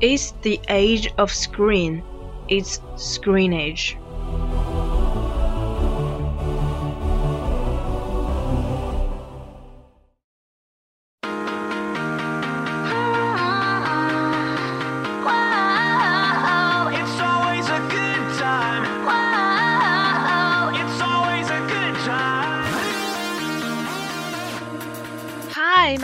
It's the age of screen. It's screen age.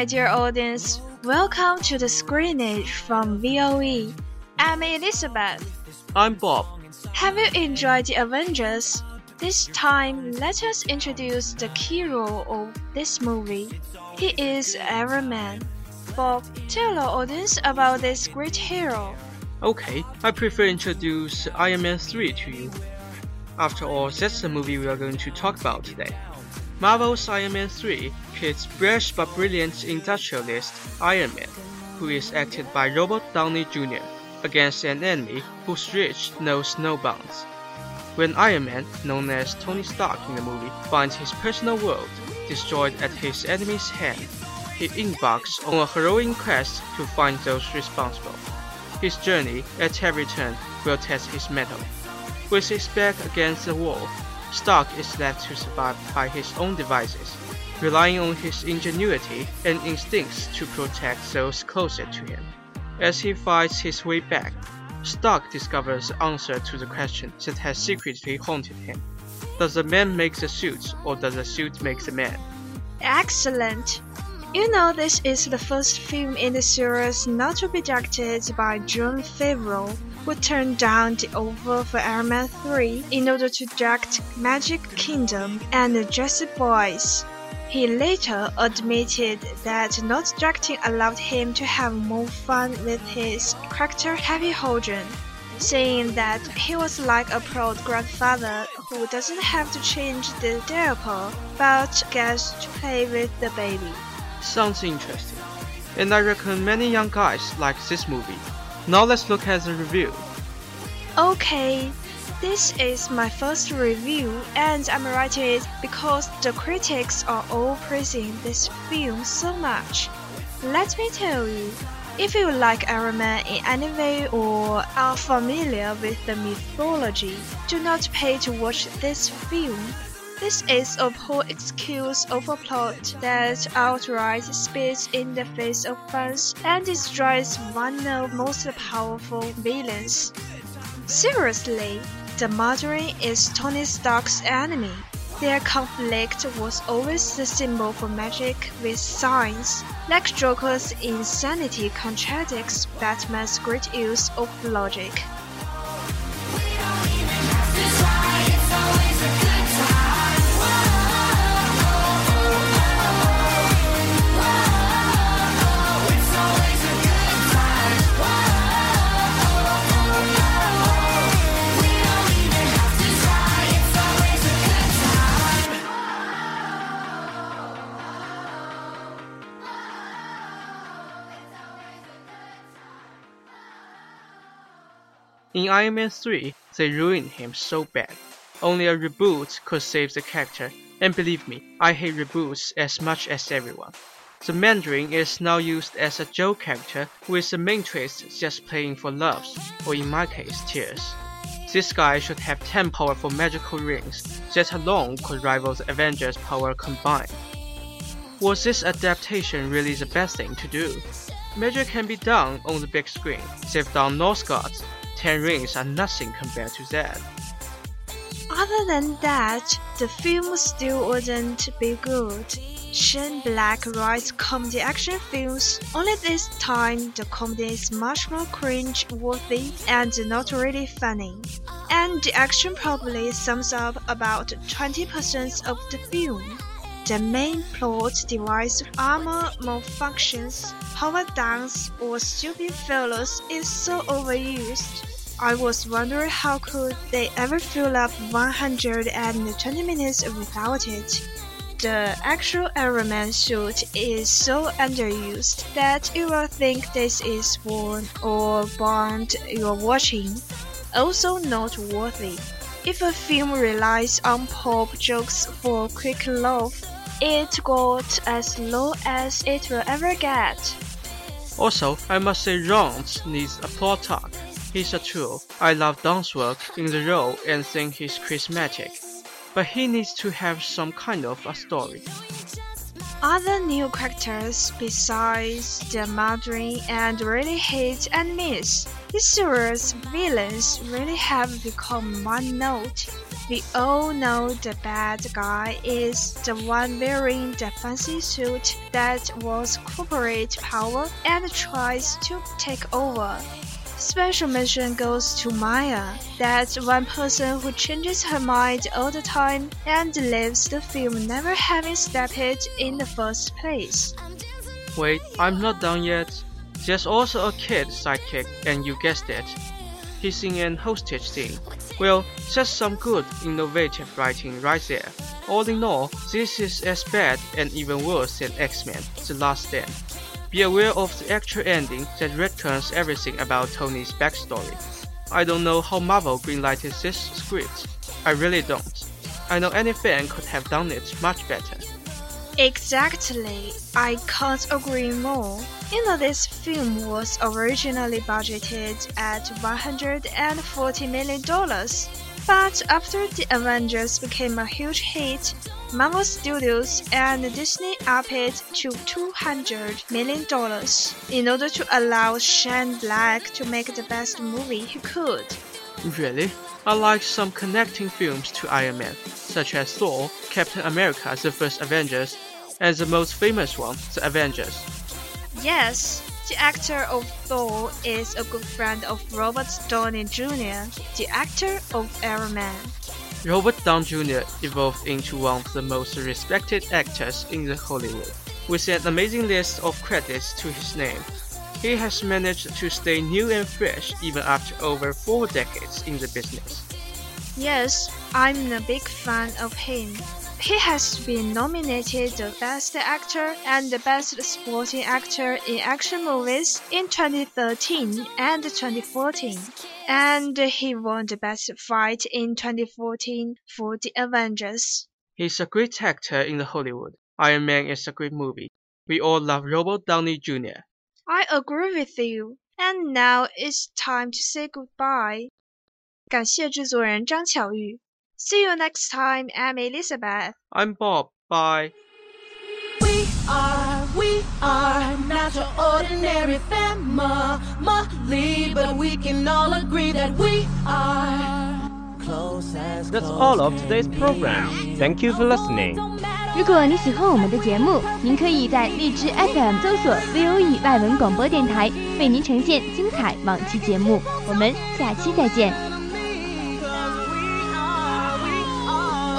My dear audience. Welcome to the screenage from VOE. I'm Elizabeth. I'm Bob. Have you enjoyed the Avengers? This time, let us introduce the hero of this movie. He is Iron Man. Bob, tell our audience about this great hero. Okay, I prefer introduce Iron Man 3 to you. After all, that's the movie we are going to talk about today. Marvel's Iron Man 3 pits brash but brilliant industrialist Iron Man, who is acted by Robert Downey Jr., against an enemy whose reach knows no bounds. When Iron Man, known as Tony Stark in the movie, finds his personal world destroyed at his enemy's hand, he embarks on a heroic quest to find those responsible. His journey at every turn will test his mettle. With his back against the wall, Stark is left to survive by his own devices, relying on his ingenuity and instincts to protect those closer to him. As he fights his way back, Stark discovers the answer to the question that has secretly haunted him. Does the man make the suit, or does the suit make the man? Excellent. You know this is the first film in the series not to be directed by Jon Favreau, who turned down the offer for Iron Man 3 in order to direct Magic Kingdom and the Jersey Boys. He later admitted that not directing allowed him to have more fun with his character Happy Hogan, saying that he was like a proud grandfather who doesn't have to change the diaper but gets to play with the baby. Sounds interesting. And I reckon many young guys like this movie. Now let's look at the review. Okay, this is my first review, and I'm writing it because the critics are all praising this film so much. Let me tell you, if you like Iron Man in any way or are familiar with the mythology, do not pay to watch this film. This is a poor excuse of a plot that outright spits in the face of fans and destroys one of most powerful villains. Seriously, the Mandarin is Tony Stark's enemy. Their conflict was always the symbol for magic with science. Like Joker's insanity contradicts Batman's great use of logic. In Iron Man 3, they ruined him so bad. Only a reboot could save the character, and believe me, I hate reboots as much as everyone. The Mandarin is now used as a joke character with the main twist just playing for loves, or in my case, tears. This guy should have 10 powerful magical rings that alone could rival the Avengers' power combined. Was this adaptation really the best thing to do? Magic can be done on the big screen. They've done Norse gods. 10 rings are nothing compared to that. Other than that, the film still wouldn't be good. Shane Black writes comedy action films, only this time the comedy is much more cringe worthy and not really funny. And the action probably sums up about 20% of the film. The main plot device armor malfunctions, power downs, or stupid failures is so overused. I was wondering how could they ever fill up 120 minutes without it. The actual Iron Man suit is so underused that you will think this is one or Bond you're watching. Also noteworthy. If a film relies on pop jokes for quick laugh, it got as low as it will ever get. Also, I must say Rance needs a plot arc. He's a tool. I love Don's work in the role and think he's charismatic but he needs to have some kind of a story. Other new characters besides the Mandarin and really hit and miss. These serious villains really have become one note. We all know the bad guy is the one wearing the fancy suit that was corporate power and tries to take over. Special mention goes to Maya, that one person who changes her mind all the time and leaves the film never having stepped in the first place. Wait, I'm not done yet. There's also a kid sidekick, and you guessed it. He's in an hostage scene. Well, that's some good, innovative writing right there. All in all, this is as bad and even worse than X-Men: The Last Stand. Be aware of the actual ending that retcons everything about Tony's backstory. I don't know how Marvel greenlighted this script. I really don't. I know any fan could have done it much better. Exactly. I can't agree more. You know, this film was originally budgeted at $140 million. But after The Avengers became a huge hit, Marvel Studios and Disney upped it to $200 million in order to allow Shane Black to make the best movie he could. Really? I like some connecting films to Iron Man, such as Thor, Captain America The First Avengers, and the most famous one, The Avengers. Yes, the actor of Thor is a good friend of Robert Downey Jr., the actor of Iron Man. Robert Downey Jr. evolved into one of the most respected actors in the Hollywood, with an amazing list of credits to his name. He has managed to stay new and fresh even after over four decades in the business. Yes, I'm a big fan of him. He has been nominated the Best Actor and the Best Supporting Actor in Action Movies in 2013 and 2014, and he won the Best Fight in 2014 for The Avengers. He's a great actor in the Hollywood. Iron Man is a great movie. We all love Robert Downey Jr. I agree with you. And now it's time to say goodbye. 感谢制作人张巧玉。 See you next time. I'm Elizabeth. I'm Bob. Bye. We are, we are not your ordinary family, but we can all agree that we are close as That's all of today's program. Thank you for listening. 如果你喜欢我们的节目，您可以在荔枝 FM 搜索 VOE 外文广播电台，为您呈现精彩往期节目。我们下期再见。